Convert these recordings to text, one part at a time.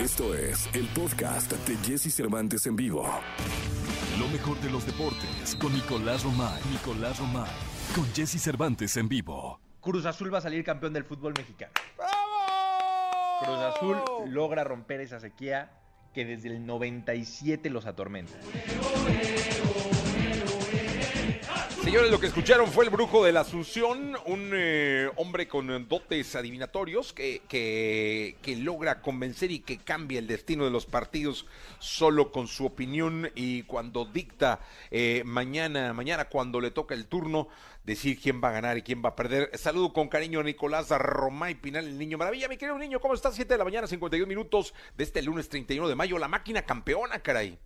Esto es el podcast de Jesse Cervantes en vivo. Lo mejor de los deportes con Nicolás Romay. Nicolás Romay. Con Jesse Cervantes en vivo. Cruz Azul va a salir campeón del fútbol mexicano. Cruz Azul logra romper esa sequía que desde el 97 los atormenta. Señores, lo que escucharon fue el brujo de la Asunción, un eh, hombre con dotes adivinatorios que, que, que, logra convencer y que cambia el destino de los partidos solo con su opinión y cuando dicta eh, mañana, mañana cuando le toca el turno, decir quién va a ganar y quién va a perder. Saludo con cariño a Nicolás Romay Pinal, el niño maravilla. Mi querido niño, ¿cómo estás? 7 de la mañana, 52 minutos de este lunes 31 de mayo. La máquina campeona, caray.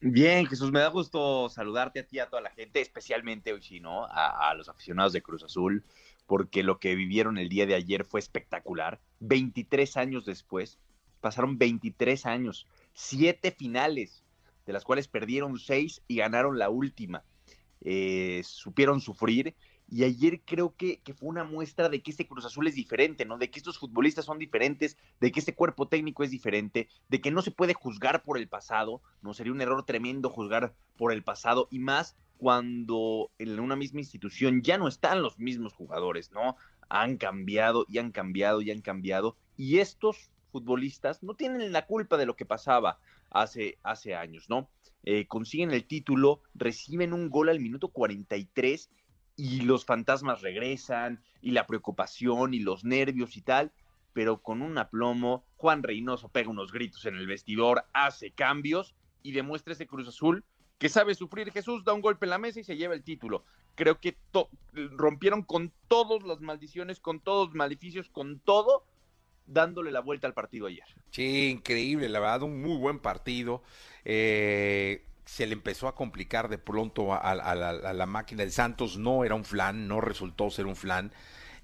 Bien, Jesús, me da gusto saludarte a ti, a toda la gente, especialmente hoy sí, ¿no? A, los aficionados de Cruz Azul, porque lo que vivieron el día de ayer fue espectacular. 23 años después, pasaron 23 años, siete finales, de las cuales perdieron seis y ganaron la última. Eh, supieron sufrir y ayer creo que, fue una muestra de que este Cruz Azul es diferente, ¿no? De que estos futbolistas son diferentes, de que este cuerpo técnico es diferente, de que no se puede juzgar por el pasado, ¿no? Sería un error tremendo juzgar por el pasado y más cuando en una misma institución ya no están los mismos jugadores, ¿no? Han cambiado y han cambiado y han cambiado y estos futbolistas no tienen la culpa de lo que pasaba hace, hace años, ¿no? Eh, consiguen el título, reciben un gol al minuto 43 y los fantasmas regresan y la preocupación y los nervios y tal, pero con un aplomo, Juan Reynoso pega unos gritos en el vestidor, hace cambios y demuestra ese Cruz Azul que sabe sufrir. Jesús da un golpe en la mesa y se lleva el título. Creo que rompieron con todas las maldiciones, con todos los maleficios, con todo, dándole la vuelta al partido ayer. Sí, increíble, la verdad, un muy buen partido. Eh, se le empezó a complicar de pronto a, la, máquina de Santos, no era un flan, no resultó ser un flan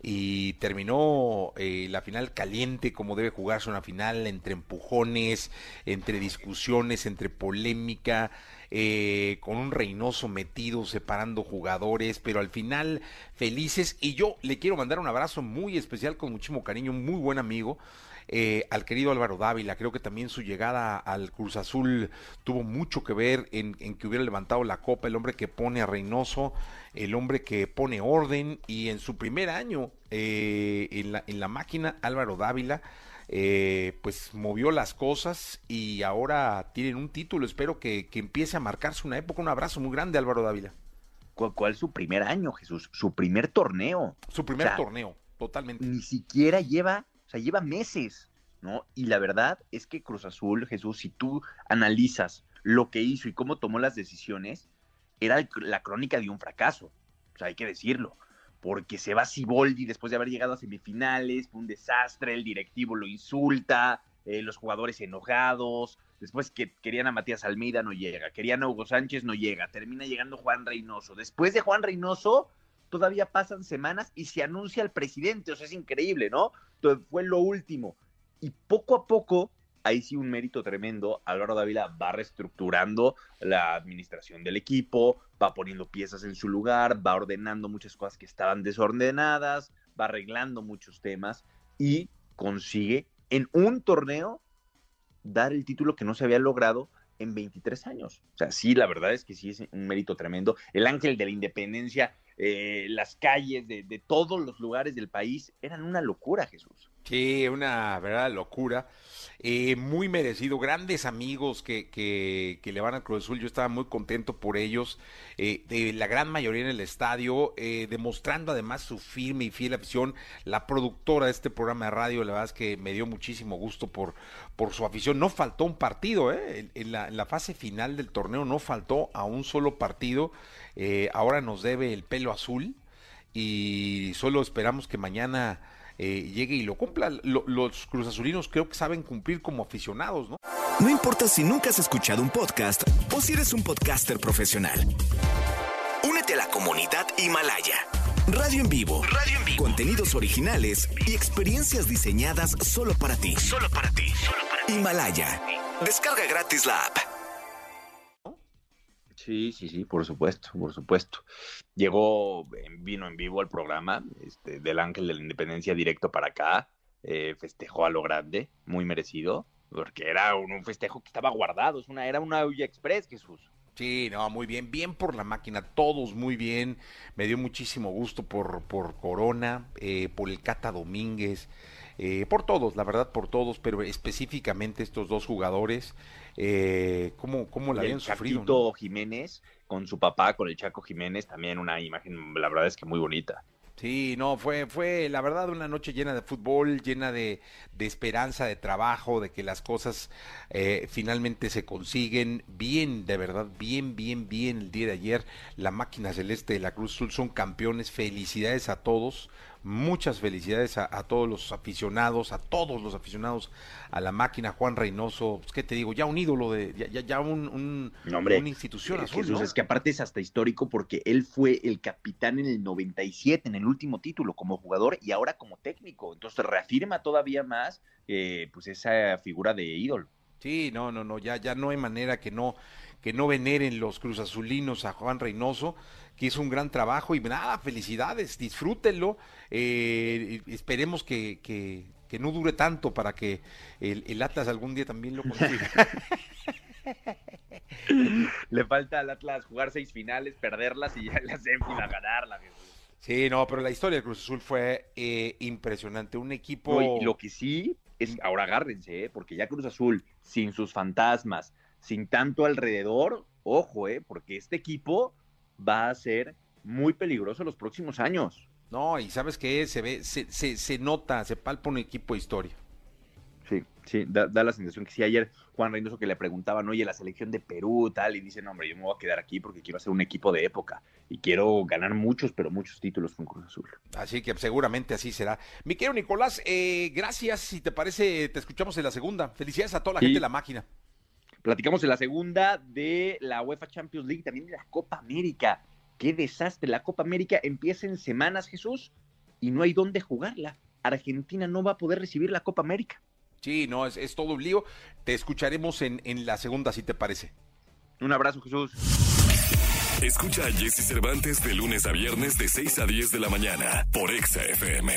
y terminó eh, la final caliente como debe jugarse una final entre empujones, entre discusiones, entre polémica, eh, con un Reynoso metido separando jugadores, pero al final felices. Y yo le quiero mandar un abrazo muy especial con muchísimo cariño, muy buen amigo eh, al querido Álvaro Dávila. Creo que también su llegada al Cruz Azul tuvo mucho que ver en, en, que hubiera levantado la copa, el hombre que pone a Reynoso, el hombre que pone orden y en su primer año eh, en, la, en la máquina, Álvaro Dávila. Eh, pues movió las cosas y ahora tienen un título. Espero que, que, empiece a marcarse una época. Un abrazo muy grande, Álvaro Dávila. ¿Cuál, cuál su primer año, Jesús? Su primer torneo. Su primer o sea, torneo, totalmente. Ni siquiera lleva sea, lleva meses, ¿no? Y la verdad es que Cruz Azul, Jesús, si tú analizas lo que hizo y cómo tomó las decisiones, era la crónica de un fracaso. O sea, hay que decirlo. Porque se va Siboldi después de haber llegado a semifinales, fue un desastre, el directivo lo insulta, eh, los jugadores enojados, después que querían a Matías Almeida no llega, querían a Hugo Sánchez no llega, termina llegando Juan Reynoso. Después de Juan Reynoso, todavía pasan semanas y se anuncia al presidente, o sea, es increíble, ¿no? Entonces, fue lo último. Y poco a poco, ahí sí un mérito tremendo, Álvaro Dávila va reestructurando la administración del equipo, va poniendo piezas en su lugar, va ordenando muchas cosas que estaban desordenadas, va arreglando muchos temas y consigue en un torneo dar el título que no se había logrado en 23 años. O sea, sí, la verdad es que sí es un mérito tremendo. El ángel de la independencia eh, las calles de, de, todos los lugares del país eran una locura, Jesús. Sí, una verdad locura. Eh, muy merecido, grandes amigos que, que, que, le van al Cruz Azul, yo estaba muy contento por ellos, eh, de la gran mayoría en el estadio, eh, demostrando además su firme y fiel afición, la productora de este programa de radio, la verdad es que me dio muchísimo gusto por, por su afición, no faltó un partido, en, en, la, en la fase final del torneo no faltó a un solo partido, ahora nos debe el pelo azul y solo esperamos que mañana eh, llegue y lo cumpla. Lo, los cruzazulinos creo que saben cumplir como aficionados, ¿no? No importa si nunca has escuchado un podcast o si eres un podcaster profesional. Únete a la comunidad Himalaya. Radio en vivo. Radio en vivo. Contenidos originales y experiencias diseñadas solo para ti. Solo para ti. Solo para ti. Himalaya. Descarga gratis la app. Sí, sí, sí, por supuesto, por supuesto. Llegó, vino en vivo al programa este, del Ángel de la Independencia directo para acá, eh, festejó a lo grande, muy merecido. porque era un, festejo que estaba guardado, es una, era una olla express, Jesús. Sí, no, muy bien, bien por la máquina, todos muy bien, me dio muchísimo gusto por, por Corona, eh, por el Cata Domínguez, eh, por todos, la verdad por todos, pero específicamente estos dos jugadores, eh, ¿cómo, cómo la habían sufrido? ¿no? Jiménez con su papá, con el Chaco Jiménez, también una imagen, la verdad es que muy bonita. Sí, no, fue, fue la verdad una noche llena de fútbol, llena de, de esperanza, de trabajo, de que las cosas eh, finalmente se consiguen bien, de verdad, bien, bien, bien el día de ayer. La máquina celeste de la Cruz Azul son campeones, felicidades a todos, Muchas felicidades a, todos los aficionados, a todos los aficionados a la máquina, Juan Reynoso, pues, ¿qué te digo? Ya un ídolo de, ya, ya un, un una institución eh, azul. Es que aparte es hasta histórico porque él fue el capitán en el 97, en el último título, como jugador y ahora como técnico. Entonces reafirma todavía más eh, pues esa figura de ídolo. Sí, no, no, no, ya, ya no hay manera que no, que no veneren los cruzazulinos a Juan Reynoso que hizo un gran trabajo y nada, felicidades, disfrútenlo. Eh, esperemos que, que, no dure tanto para que el, Atlas algún día también lo consiga. Le falta al Atlas jugar seis finales, perderlas y ya las a ganarla. Sí, no, pero la historia de Cruz Azul fue eh, impresionante. Un equipo. lo que sí ahora agárrense, ¿eh? porque ya Cruz Azul, sin sus fantasmas, sin tanto alrededor, ojo, ¿eh? porque este equipo va a ser muy peligroso los próximos años. No, y sabes que se ve, se, se, se, nota, se palpa un equipo de historia. Sí, da, la sensación que sí, ayer Juan Reynoso que le preguntaban, oye, la selección de Perú, tal, y dice, no, hombre, yo me voy a quedar aquí porque quiero hacer un equipo de época y quiero ganar muchos, pero muchos títulos con Cruz Azul. Así que seguramente así será. Mi querido Nicolás, eh, gracias, si te parece, te escuchamos en la segunda. Felicidades a toda la gente de la máquina. Platicamos en la segunda de la UEFA Champions League, también de la Copa América. Qué desastre. La Copa América empieza en semanas, Jesús, y no hay dónde jugarla. Argentina no va a poder recibir la Copa América. Sí, no, es, todo un lío. Te escucharemos en, en la segunda, si te parece. Un abrazo, Jesús. Escucha a Jesse Cervantes de lunes a viernes de 6 a 10 de la mañana por Exa FM.